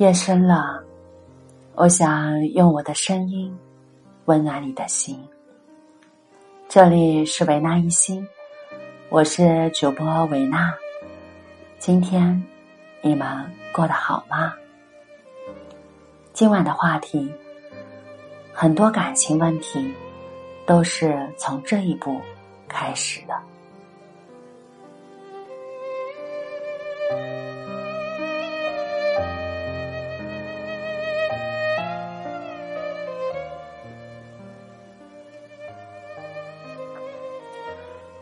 夜深了，我想用我的声音温暖你的心。这里是维纳一心，我是主播维纳。今天你们过得好吗？今晚的话题，很多感情问题都是从这一步开始的。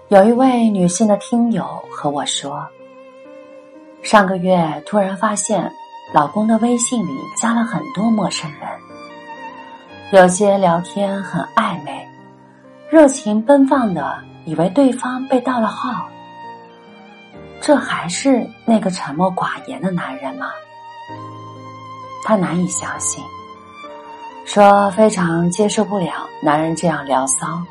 有一位女性的听友和我说，上个月突然发现老公的微信里加了很多陌生人，有些聊天很暧昧，热情奔放的，以为对方被盗了号。这还是那个沉默寡言的男人吗？她难以相信，说非常接受不了男人这样聊骚。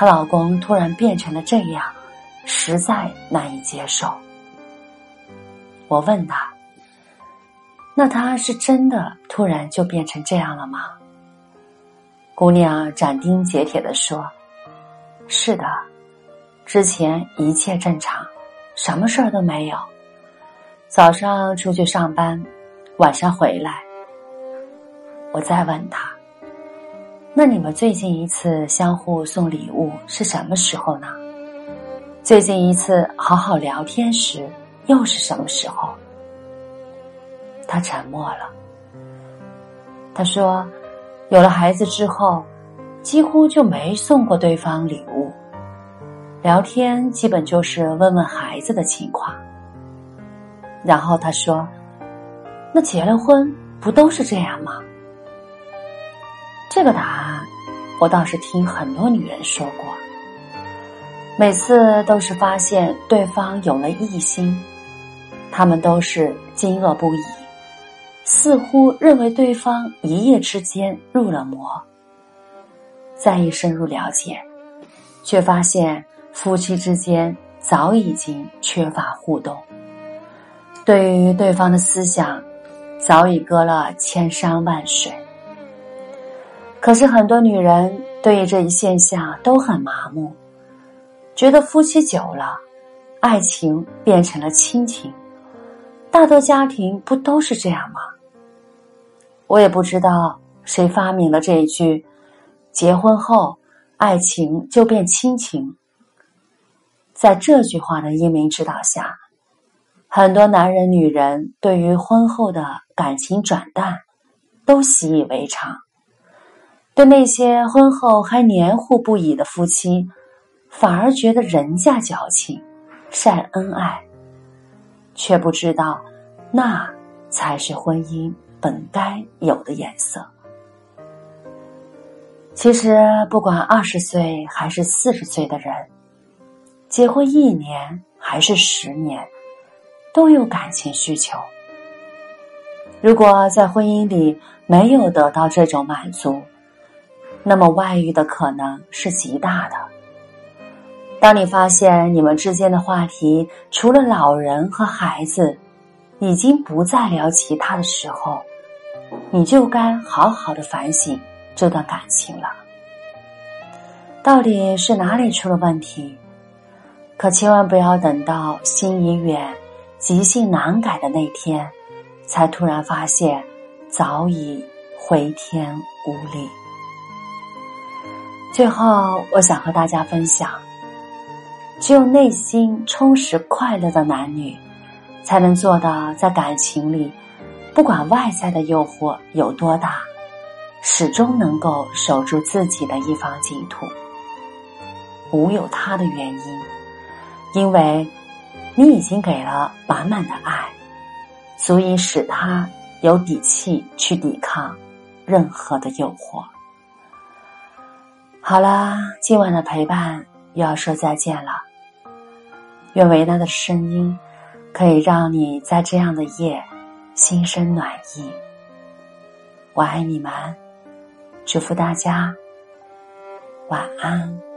她老公突然变成了这样，实在难以接受。我问她：“那他是真的突然就变成这样了吗？”姑娘斩钉截铁的说：“是的，之前一切正常，什么事儿都没有。早上出去上班，晚上回来。”我再问她。那你们最近一次相互送礼物是什么时候呢？最近一次好好聊天时又是什么时候？他沉默了。他说：“有了孩子之后，几乎就没送过对方礼物，聊天基本就是问问孩子的情况。”然后他说：“那结了婚不都是这样吗？”这个答案，我倒是听很多女人说过。每次都是发现对方有了异心，他们都是惊愕不已，似乎认为对方一夜之间入了魔。再一深入了解，却发现夫妻之间早已经缺乏互动，对于对方的思想，早已隔了千山万水。可是很多女人对于这一现象都很麻木，觉得夫妻久了，爱情变成了亲情，大多家庭不都是这样吗？我也不知道谁发明了这一句，结婚后爱情就变亲情。在这句话的英明指导下，很多男人、女人对于婚后的感情转淡，都习以为常。对那些婚后还黏糊不已的夫妻，反而觉得人家矫情，晒恩爱，却不知道那才是婚姻本该有的颜色。其实，不管二十岁还是四十岁的人，结婚一年还是十年，都有感情需求。如果在婚姻里没有得到这种满足，那么外遇的可能是极大的。当你发现你们之间的话题除了老人和孩子，已经不再聊其他的时候，你就该好好的反省这段感情了。到底是哪里出了问题？可千万不要等到心已远、急性难改的那天，才突然发现早已回天无力。最后，我想和大家分享：只有内心充实、快乐的男女，才能做到在感情里，不管外在的诱惑有多大，始终能够守住自己的一方净土。无有他的原因，因为你已经给了满满的爱，足以使他有底气去抵抗任何的诱惑。好啦，今晚的陪伴又要说再见了。愿维娜的声音可以让你在这样的夜心生暖意。我爱你们，祝福大家晚安。